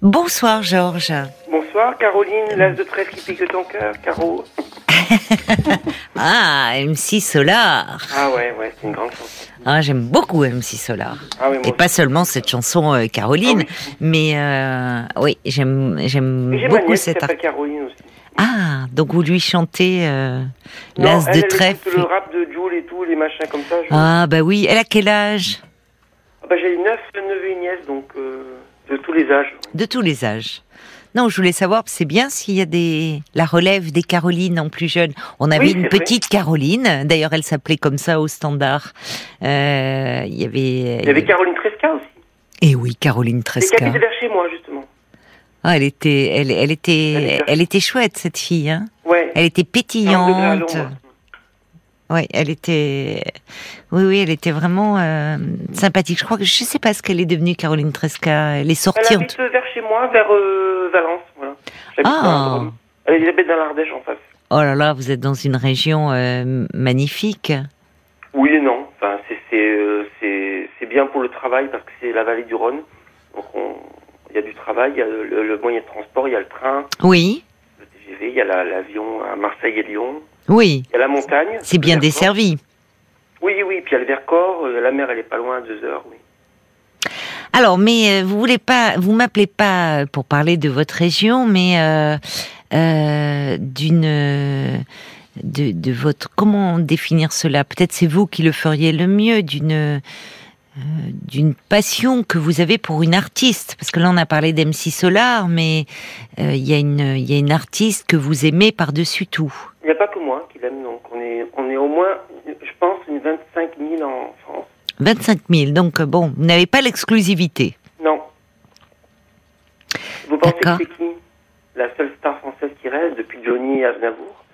Bonsoir Georges. Bonsoir Caroline, l'as de trèfle qui pique ton cœur, Caro. ah, MC Solar. Ah ouais, ouais, c'est une grande chanson. Ah, j'aime beaucoup MC Solar. Ah oui, moi Et pas seulement cette chanson euh, Caroline, Ah mais euh, oui, j'aime j'aime beaucoup nièce cette art- Caroline aussi. Ah, donc vous lui chantez euh, l'as de trèfle. le rap de Jules et tout, les machins comme ça. je- Ah bah oui, elle a quel âge? Ah bah, j'ai 9 neveux et nièces, donc euh, de tous les âges. De tous les âges. Non, je voulais savoir, c'est bien s'il y a des la relève des Carolines en plus jeunes. On avait Oui, une vrai. petite Caroline, d'ailleurs elle s'appelait comme ça au standard. Euh, Il y avait. Il y avait Caroline Tresca aussi. Et oui, Caroline Tresca. habitait vers chez moi, justement. Ah, elle était, elle, elle Elle était, elle était chouette cette fille. Hein Ouais. elle était 40 degrés à pétillante. Oui, elle était, oui, oui, elle était vraiment euh, sympathique. Je crois que je sais pas ce qu'elle est devenue, Caroline Tresca. Elle est Elle sortie. en habite vers chez moi, vers euh, Valence. Voilà. Ah. Elle habite dans l'Ardèche en face. Oh là là, vous êtes dans une région euh, magnifique. Oui et non. Enfin, c'est c'est euh, c'est c'est bien pour le travail parce que c'est la vallée du Rhône. Donc on- il y a du travail, il y a le, moyen de transport, il y a le train, Oui, le TGV, il y a la- l'avion à Marseille et Lyon, oui, il y a la montagne. c'est bien desservi. Oui, oui, puis il y a le Vercors, euh, la mer elle est pas loin, à deux heures, oui. Alors, mais euh, vous voulez pas, vous m'appelez pas pour parler de votre région, mais euh, euh, d'une de, de votre comment définir cela? Peut-être c'est vous qui le feriez le mieux d'une euh, d'une passion que vous avez pour une artiste, parce que là on a parlé d'MC Solar, mais il y a une il y a une artiste que vous aimez par dessus tout. Il n'y a pas que moi qui l'aime, donc on est, on est au moins, je pense, une 25 000 en France. 25 000, donc euh, bon, vous n'avez pas l'exclusivité. Non. Vous pensez que c'est qui La seule star française qui reste depuis Johnny Aznavour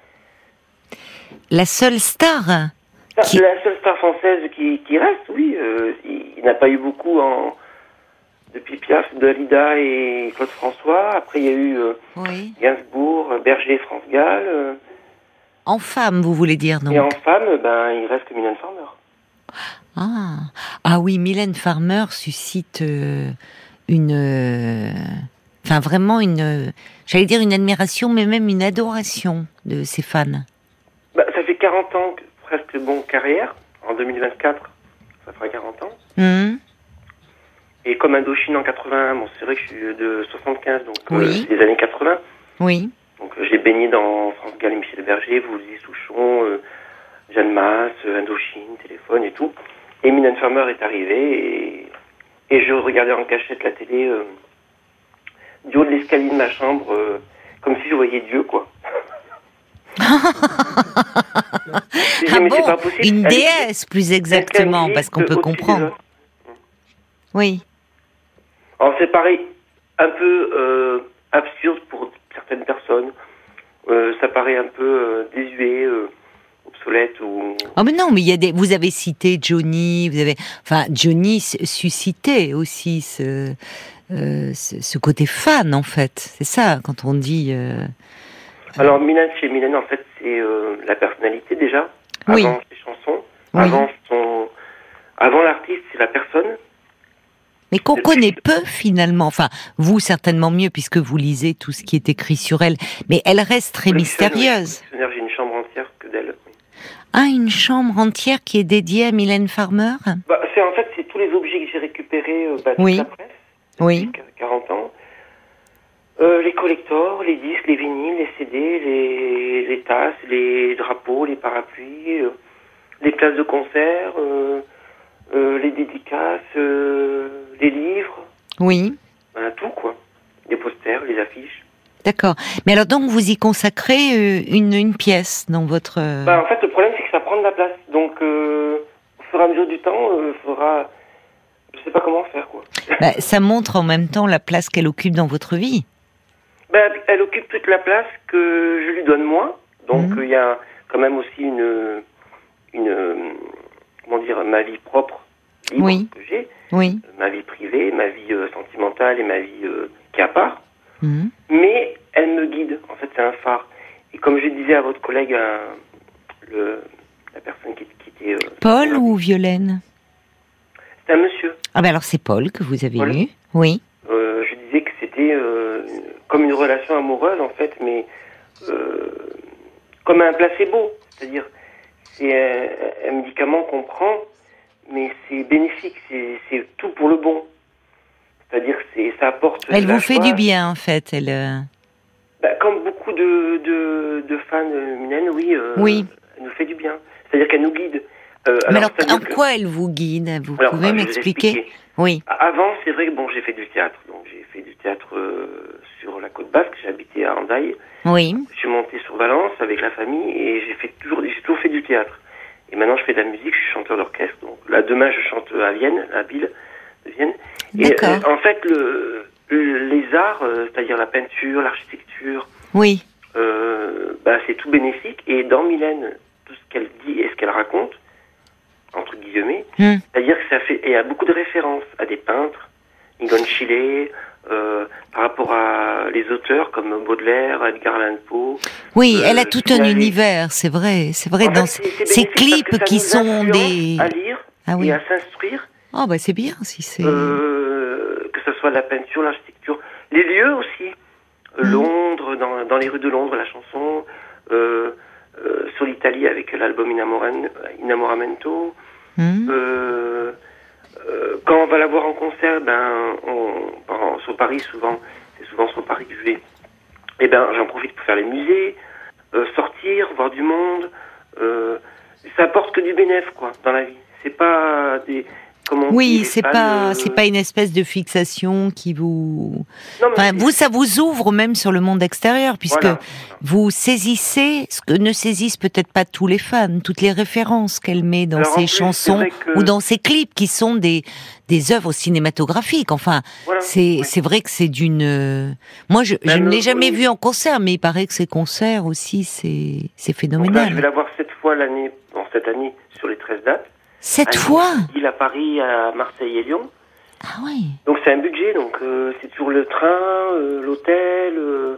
La seule star. Qui- La seule star française qui, qui reste, oui. euh, il il n'a pas eu beaucoup en, depuis Piaf, Dalida et Claude François. Après, il y a eu euh, Oui. Gainsbourg, Berger, France Gall. euh, En femme, vous voulez dire donc et en femme, ben, il reste Mylène Farmer. Ah. ah oui, Mylène Farmer suscite euh, une, euh, enfin vraiment une, euh, j'allais dire une admiration, mais même une adoration de ses fans. Ben, ça fait 40 ans, que- presque bon carrière. En 2024, ça fera 40 ans. Hum, Et comme Indochine en 81, bon, c'est vrai que je suis de 75, donc Oui. c'est les années 80. Oui. Donc euh, j'ai baigné dans France Gall et Michel Berger, Woolsey, Souchon, euh, Jeanne Masse, euh, Indochine, Téléphone et tout. Et Mylène Farmer est arrivée et, et je regardais en cachette la télé euh, du haut de l'escalier de ma chambre, euh, comme si je voyais Dieu, quoi. Ah bon, pas une déesse plus exactement, parce qu'on peut comprendre. Oui. Alors c'est pareil, un peu euh, absurde pour certaines personnes. Euh, ça paraît un peu euh, désuet, euh, obsolète ou. Oh mais non, mais il y a des. Vous avez cité Johnny, vous avez, enfin Johnny suscitait aussi ce, euh, ce, ce côté fan en fait. C'est ça quand on dit. euh, Alors Mylène, chez Mylène, en fait, c'est euh, la personnalité déjà. Oui. Avant ses chansons, Oui. avant son, avant l'artiste, c'est la personne. Mais qu'on connaît peu finalement. Enfin, vous certainement mieux puisque vous lisez tout ce qui est écrit sur elle. Mais elle reste très mystérieuse. J'ai une chambre entière que d'elle. Ah, une chambre entière qui est dédiée à Mylène Farmer? Bah, c'est en fait, c'est tous les objets que j'ai récupérés euh, bah, de Oui. la presse. Oui. depuis 40 ans. Euh, les collectors, les disques, les vinyles, les CD, les, les tasses, les drapeaux, les parapluies, euh, les places de concert, euh, euh, les dédicaces, euh, les livres, Oui. voilà, tout quoi. Les posters, les affiches. D'accord. Mais alors donc vous y consacrez euh, une, une pièce dans votre. Bah, en fait, le problème c'est que ça prend de la place. Donc, au fur et à mesure du temps, il faudra... Je sais pas comment faire quoi. bah, ça montre en même temps la place qu'elle occupe dans votre vie. Ben, elle occupe toute la place que je lui donne moi. Donc Mhm. il y a quand même aussi une, une comment dire, ma vie propre libre Oui. que j'ai, Oui. ma vie privée, ma vie euh, sentimentale et ma vie euh, qui est à part. Mhm. Mais elle me guide. En fait, c'est un phare. Et comme je disais à votre collègue, euh, le, la personne qui, qui était euh, Paul ou Violaine c'est un monsieur. Ah ben alors c'est Paul que vous avez Paul. eu. Oui. Euh, je disais que c'était relation amoureuse, en fait, mais euh, comme un placebo. C'est-à-dire, c'est un, un médicament qu'on prend, mais c'est bénéfique, c'est tout pour le bon. C'est-à-dire, que ça apporte. Elle vous fait joie. du bien, en fait. Elle. euh, Bah, comme beaucoup de, de, de fans de Mylène, oui, euh, Oui. elle nous fait du bien. C'est-à-dire qu'elle nous guide. Euh, Mais alors, en que- quoi elle vous guide? Vous Alors, pouvez m'expliquer? expliquer. Oui. Avant, c'est vrai que bon, j'ai fait du théâtre. Donc, j'ai fait du théâtre euh, sur la côte basque. Habité à Andaille. Oui. Je suis monté sur Valence avec la famille et j'ai fait toujours, j'ai toujours fait du théâtre. Et maintenant, je fais de la musique. Je suis chanteur d'orchestre. Donc là, demain, je chante à Vienne, à Ville de Vienne. Et D'accord. euh, en fait, le, le- les arts, euh, c'est-à-dire la peinture, l'architecture, Oui. bah, c'est tout bénéfique. Et dans Mylène, tout ce qu'elle dit et ce qu'elle raconte, entre guillemets, Hmm. c'est-à-dire que ça fait, et il y a beaucoup de références à des peintres, Egon Schiele, euh, par rapport à les auteurs comme Baudelaire, Edgar Allan Poe. Oui, Euh, elle a tout un univers, c'est vrai. C'est vrai, En fait, dans ces clips qui sont des. à lire Ah oui. et à s'instruire, Oh, bah c'est bien si c'est. euh, que ce soit la peinture, l'architecture, les lieux aussi. Mhm. Londres, dans, dans les rues de Londres, la chanson, euh, euh, sur l'Italie avec l'album Inamoramento. Hmm. Euh, euh, quand on va la voir en concert, ben, on, en- sur Paris souvent, c'est souvent sur Paris que je vais. Et ben, j'en profite pour faire les musées, sortir, voir du monde. Ça apporte que du bénéfice, quoi, dans la vie. C'est pas des. Comment Oui, c'est pas, euh, c'est pas une espèce de fixation qui vous. non, Enfin, vous, ça vous ouvre même sur le monde extérieur, puisque voilà. vous saisissez ce que ne saisissent peut-être pas tous les fans, toutes les références qu'elle met dans Alors, en ses plus, chansons que- ou dans ses clips, qui sont des des œuvres cinématographiques. Enfin, Voilà. c'est c'est vrai que c'est d'une. euh, Moi, je, je ne l'ai jamais oui. vu en concert, mais il paraît que ces concerts aussi, c'est c'est Donc là, je vais phénoménal. la voir sept fois l'année, bon, cette année, sur les 13 dates. Cette fois. Il à Paris, à Marseille et Lyon. Ah oui. Donc c'est un budget, donc euh, c'est toujours le train, euh, l'hôtel. euh,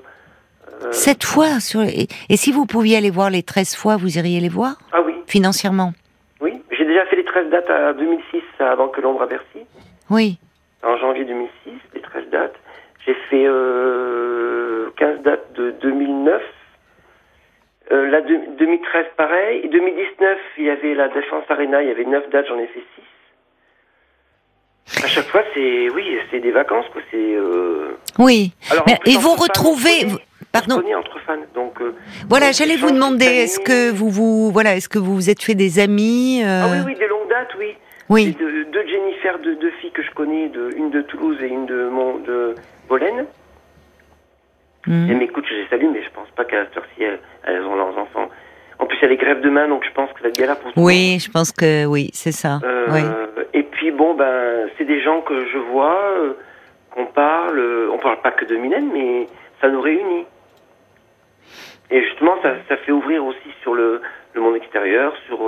euh, Sept fois sur. Et, et si vous pouviez aller voir les 13 fois, vous iriez les voir? Ah oui, financièrement? Oui. J'ai déjà fait les 13 dates à 2006 avant que l'ombre à Bercy, Oui. en janvier 2006, les 13 dates. J'ai fait euh, 15 dates de 2009. Euh, la de- 2013 pareil. Et 2019, il y avait la Défense Arena, il y avait 9 dates, j'en ai fait 6. À chaque fois, c'est oui, c'est des vacances quoi. C'est euh... Oui. Alors, Mais- plus, et vous retrouvez. Pardon. entre fans, donc. euh, Voilà, j'allais vous demander, est-ce que vous vous voilà, est-ce que vous vous êtes fait des amis euh, Ah oui, oui, des longues dates, oui. oui. Deux, deux Jennifer, deux, filles que je connais, de, une de Toulouse et une de, Mont, de Bolène. Mhm. Elles m'écoutent, je les salue, mais je pense pas qu'à cette heure-ci, elles, elles ont leurs enfants. En plus, il y a les grèves demain, donc je pense que ça va être galère pour tout monde. Oui, je pense que oui, c'est ça. Euh, Oui. Et puis, bon, ben, c'est des gens que je vois, euh, qu'on parle. euh, on parle pas que de Mylène, mais ça nous réunit. Et justement, ça, ça fait ouvrir aussi sur le, le monde extérieur, sur.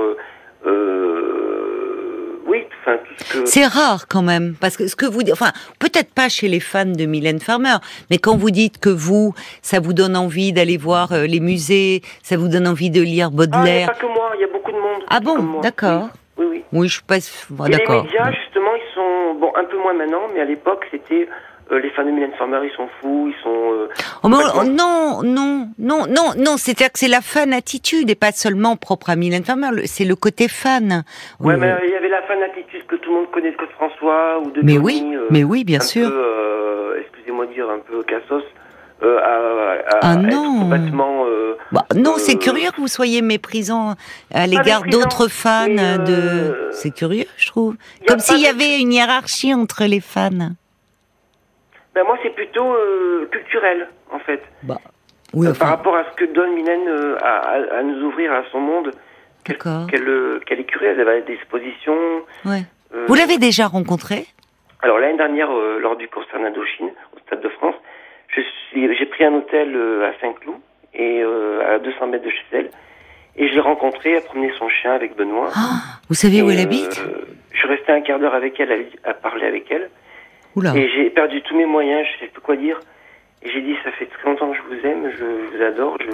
Oui, enfin, tout ce que. C'est rare quand même, parce que ce que vous dites, enfin, peut-être pas chez les fans de Mylène Farmer, mais quand vous dites que vous, ça vous donne envie d'aller voir euh, les musées, ça vous donne envie de lire Ah, Baudelaire. pas que moi, il y a beaucoup de monde. Ah bon, d'accord. Oui, oui. oui. Oui, je suis pas. bon, Et les d'accord. médias, justement, ils sont. Bon, un peu moins maintenant, mais à l'époque, c'était. Euh, les fans de Mylène Farmer, ils sont fous, ils sont. euh, Oh, mais on- non, non, non, non, non. C'est-à-dire que c'est la fan attitude et pas seulement propre à Mylène Farmer. C'est le côté fan. Ouais, Euh, mais il y avait la fan attitude que tout le monde connaît de Claude François ou de mais Johnny, oui, euh, mais oui, bien un sûr. Euh, excusez-moi de dire un peu cassos. Euh, à, à- Ah non. complètement. euh, Bah, non, c'est euh, curieux que vous soyez méprisant à l'égard d'autres fans euh, de. C'est curieux, je trouve. Comme s'il y avait une hiérarchie entre les fans. Ben moi, c'est plutôt euh, culturel, en fait. Bah, oui, Euh, enfin, Par rapport à ce que donne Mylène euh, à, nous ouvrir à son monde. Qu'elle euh, qu'elle est curieuse, elle va à des expositions. ouais. euh, Vous l'avez déjà rencontré Alors l'année dernière, lors du concert d'Indochine, au Stade de France, j'ai pris un hôtel à Saint-Cloud, et à 200 mètres de chez elle, et je l'ai rencontrée, elle promenait son chien avec Benoît. Ah, Vous savez où elle habite? Je suis resté un quart d'heure avec elle, à, à parler avec elle, Oula. et j'ai perdu tous mes moyens, je sais plus quoi dire, et j'ai dit, ça fait très longtemps que je vous aime, je, je vous adore, je...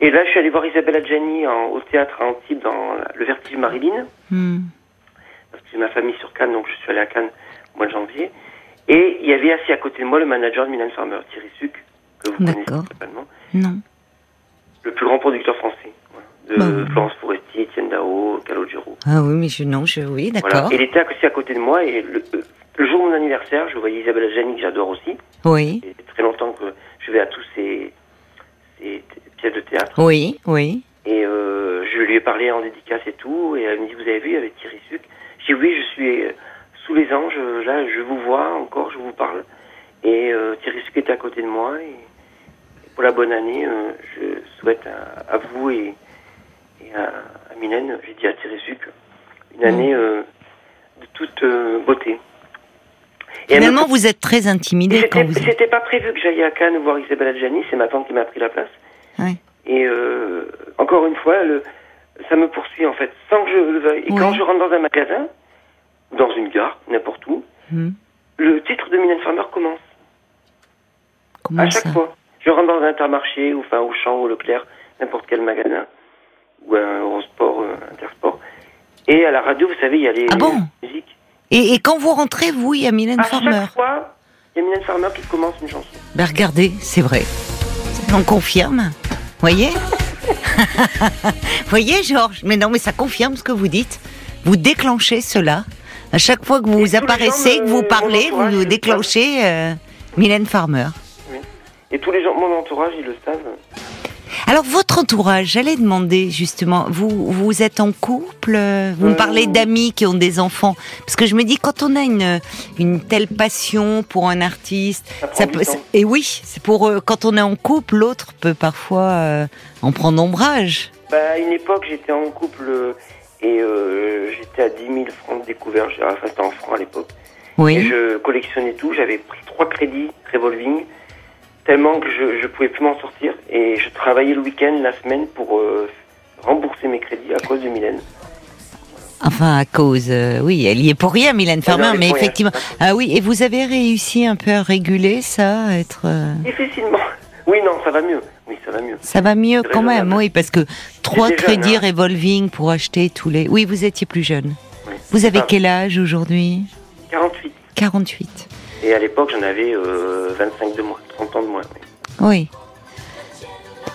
Et là, je suis allé voir Isabelle Adjani en, au théâtre à Antibes dans la- le Vertige Marilyn, Hmm. parce que j'ai ma famille sur Cannes, donc je suis allé à Cannes au mois de janvier. Et il y avait assis à côté de moi le manager de Milan Farmer, Thierry Suc, que vous connaissez certainement. Non. Le plus grand producteur français. voilà, de Bah, Florence Foresti, Étienne Dao, Calogero. Ah oui, mais je non, je oui, d'accord. Voilà. Il était aussi à côté de moi et le, euh, le jour de mon anniversaire, je voyais Isabelle Adjani que j'adore aussi. Oui, Ça fait très longtemps que je vais à tous ces, ces pièces de théâtre. oui, oui. Et euh, je lui ai parlé en dédicace et tout. Et elle me dit, vous avez vu avec Thierry Suc J'ai dit, oui, je suis euh, sous les anges. Là, je vous vois encore, je vous parle. Et euh, Thierry Suc était à côté de moi. Et, pour la bonne année, euh, je souhaite à, à vous et, et à, à Mylène, j'ai dit à Thierry Suc, une année euh, de toute beauté. Et me- Finalement, vous êtes très intimidé c'était quand vous c'était pas prévu que j'aille à Cannes voir Isabelle Adjani, c'est ma tante qui m'a pris la place. Ouais. Et euh, encore une fois, le, ça me poursuit en fait, sans que je le veuille. Et Oui. quand je rentre dans un magasin, dans une gare, n'importe où, Hmm. le titre de Mylène Farmer commence. Comment à chaque fois. Je rentre dans un intermarché, ou enfin au champ, ou Leclerc, n'importe quel magasin, ou un Eurosport, euh, Intersport. Et à la radio, vous savez, il y a les Ah bon musiques. Et, et quand vous rentrez, vous, il y a Mylène À Farmer. chaque fois, il y a Mylène Farmer qui commence une chanson. Ben regardez, c'est vrai. On confirme. Voyez? Voyez, Georges? Mais non, mais ça confirme ce que vous dites. Vous déclenchez cela. À chaque fois que vous les apparaissez, que vous parlez, vous déclenchez euh, Mylène Farmer. Et tous les gens de mon entourage, ils le savent. Alors, votre entourage, j'allais demander justement, vous, vous êtes en couple euh, Vous me Euh, parlez d'amis qui ont des enfants Parce que je me dis, quand on a une, une telle passion pour un artiste, Ça ça peut, et oui, c'est pour euh, quand on est en couple, l'autre peut parfois euh, en prendre ombrage. Bah, à une époque, j'étais en couple euh, et euh, j'étais à 10 000 francs de découvert. J'ai- Enfin, c'était en francs à l'époque. Et Oui. je collectionnais tout. J'avais pris trois crédits revolving, tellement que je je pouvais plus m'en sortir. Et je travaillais le week-end, la semaine, pour euh, rembourser mes crédits à cause de Mylène. Enfin, à cause, euh, oui, elle y est pour rien, Mylène Farmer, non, elle est mais rien. effectivement. Ah oui, et vous avez réussi un peu à réguler ça, à être. euh, Difficilement. Oui, non, ça va mieux. Oui, ça va mieux. Ça va mieux quand même, oui, parce que trois J'étais jeune, crédits hein. revolving pour acheter tous les. Oui, vous étiez plus jeune. Oui. Vous avez Ah, quel âge aujourd'hui? 48. 48. Et à l'époque, j'en avais euh, 25 de moins, 30 ans de moins. oui.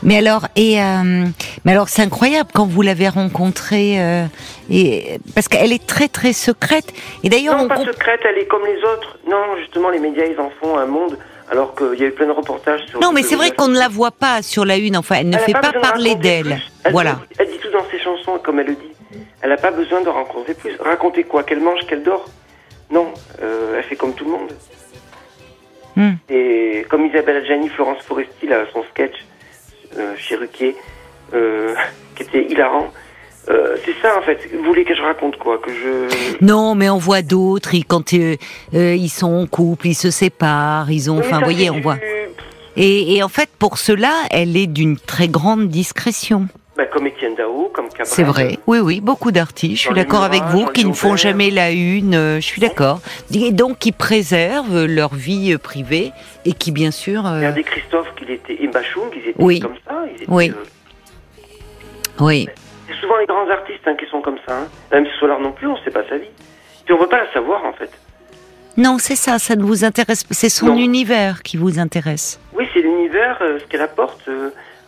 Mais alors, et euh, mais alors, c'est incroyable quand vous l'avez rencontrée, euh, et parce qu'elle est très très secrète. Et d'ailleurs, Non, on pas secrète, elle est comme les autres. Non, justement, les médias, ils en font un monde, alors qu'il y a eu plein de reportages sur... non, mais c'est vrai qu'on ne la voit pas sur la une. Enfin, elle ne Elle fait pas parler d'elle. Voilà. dit- Elle dit tout dans ses chansons, comme elle le dit. Elle n'a pas besoin de raconter plus. Raconter quoi? Qu'elle mange, qu'elle dort? Non, euh, elle fait comme tout le monde. Hmm. Et comme Isabelle Adjani, Florence Foresti, là, son sketch euh, chez Ruquier, euh, qui était hilarant. Euh, c'est ça en fait. Vous voulez que je raconte quoi Que je. Non, mais on voit d'autres. ils- Quand euh, euh, ils sont en couple, ils se séparent. Ils ont. Oui, Enfin, vous voyez, on du- voit. Et, et en fait, pour cela, elle est d'une très grande discrétion. Bah, comme Étienne Dao, comme Cabrel. C'est vrai. Oui, oui, beaucoup d'artistes. Je suis d'accord avec vous, qui ne font jamais la une. euh, Je suis d'accord. Et donc, qui préservent leur vie euh, privée et qui, bien sûr. euh, Regardez Christophe, qu'il était, et Bachung, ils étaient Oui. comme ça. Ils étaient, Oui. euh, Oui. c'est souvent les grands artistes hein, qui sont comme ça. Hein. Même Solar non plus, on ne sait pas sa vie. Puis on ne veut pas la savoir en fait. Non, c'est ça. Ça ne vous intéresse. pas. C'est son Non. univers qui vous intéresse. Oui, c'est l'univers, euh, ce qu'elle apporte.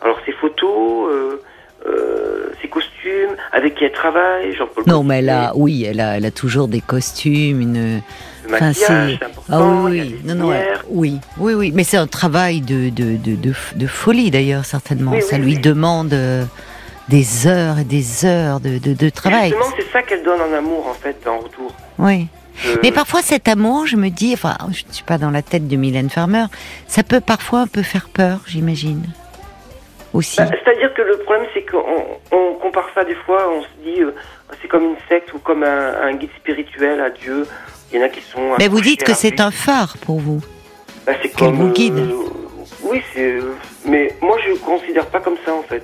alors ses photos, euh, euh, ses costumes, avec qui elle travaille, Jean-Paul Non, mais elle a, oui, elle a, elle a toujours des costumes, une. Le Enfin, maquillage, c'est- important. Ah oui, oui, non, non, oui, oui, oui, mais c'est un travail de, de, de, de, de folie d'ailleurs, certainement. Oui, Ça oui, lui demande euh, des heures et des heures de, de, de travail. Justement, c'est ça qu'elle donne en amour en fait, en retour. Oui. Euh, Mais parfois cet amour, je me dis, enfin, je ne suis pas dans la tête de Mylène Farmer, ça peut parfois un peu faire peur, j'imagine. Aussi. bah, C'est-à-dire que le problème, c'est qu'on on compare ça des fois, on se dit, euh, c'est comme une secte ou comme un, un guide spirituel à Dieu. Il y en a qui sont. Mais vous dites que c'est un phare pour vous. Bah, c'est comme, vous guide. euh, oui, c'est. mais moi, je ne considère pas comme ça, en fait.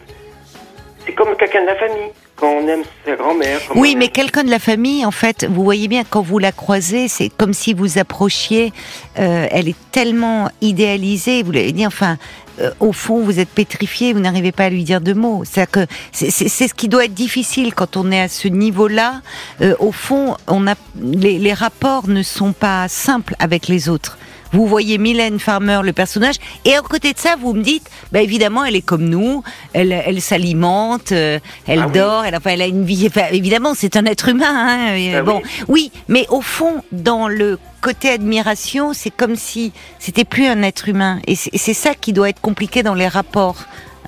C'est comme quelqu'un de la famille. Quand on aime sa grand-mère. Oui, mais quelqu'un de la famille, en fait, vous voyez bien, quand vous la croisez, c'est comme si vous approchiez, euh, elle est tellement idéalisée, vous l'avez dit, enfin, euh, au fond, vous êtes pétrifié, vous n'arrivez pas à lui dire deux mots. C'est que c'est ce qui doit être difficile quand on est à ce niveau-là. Euh, au fond, on a les, les rapports ne sont pas simples avec les autres. Vous voyez Mylène Farmer, le personnage, et à côté de ça, vous me dites, bah évidemment, elle est comme nous, elle, elle s'alimente, euh, elle Ah oui. dort, elle, enfin, elle a une vie. enfin, évidemment, c'est un être humain. Hein, et, Ah bon, oui. oui, mais au fond, dans le côté admiration, c'est comme si c'était plus un être humain, et c'est ça qui doit être compliqué dans les rapports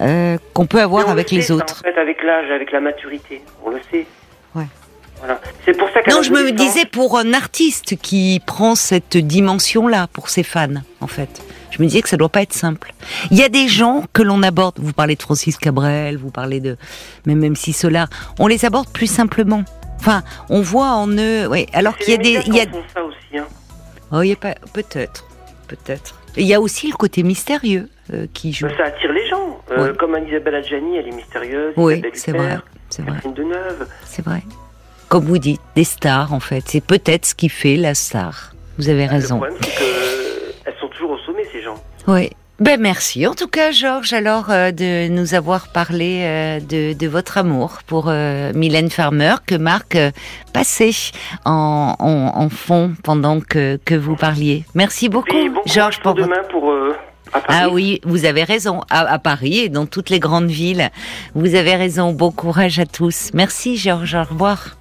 euh, qu'on peut avoir on avec le les ça, autres. en fait, avec l'âge, avec la maturité, on le sait. C'est pour ça Non, je me l'adolescence- disais pour un artiste qui prend cette dimension-là pour ses fans, en fait. Je me disais que ça doit pas être simple. Il y a des gens que l'on aborde. Vous parlez de Francis Cabrel, vous parlez de même même si Solar, on les aborde plus simplement. Enfin, on voit en eux, oui. Alors qu'il y a des, il y a, ça aussi. Hein. oh, il y a pas, peut-être, peut-être. Il y a aussi le côté mystérieux euh, qui joue. Ça attire les gens. Euh, Ouais. Comme Anne-Isabelle Adjani, elle est mystérieuse. Oui, Isabelle c'est vrai, c'est vrai, c'est vrai. Comme vous dites, des stars en fait. C'est peut-être ce qui fait la star. Vous avez Le raison. problème, c'est qu'elles sont toujours au sommet, ces gens. Oui. Ben merci en tout cas Georges alors euh, de nous avoir parlé euh, de, de votre amour pour euh, Mylène Farmer que Marc passait en, en, en fond pendant que, que vous parliez. Merci beaucoup bon Georges pour pour votre... demain pour. Ah oui, vous avez raison. À, à Paris et dans toutes les grandes villes, vous avez raison. Bon courage à tous. Merci Georges. Au revoir. Au revoir.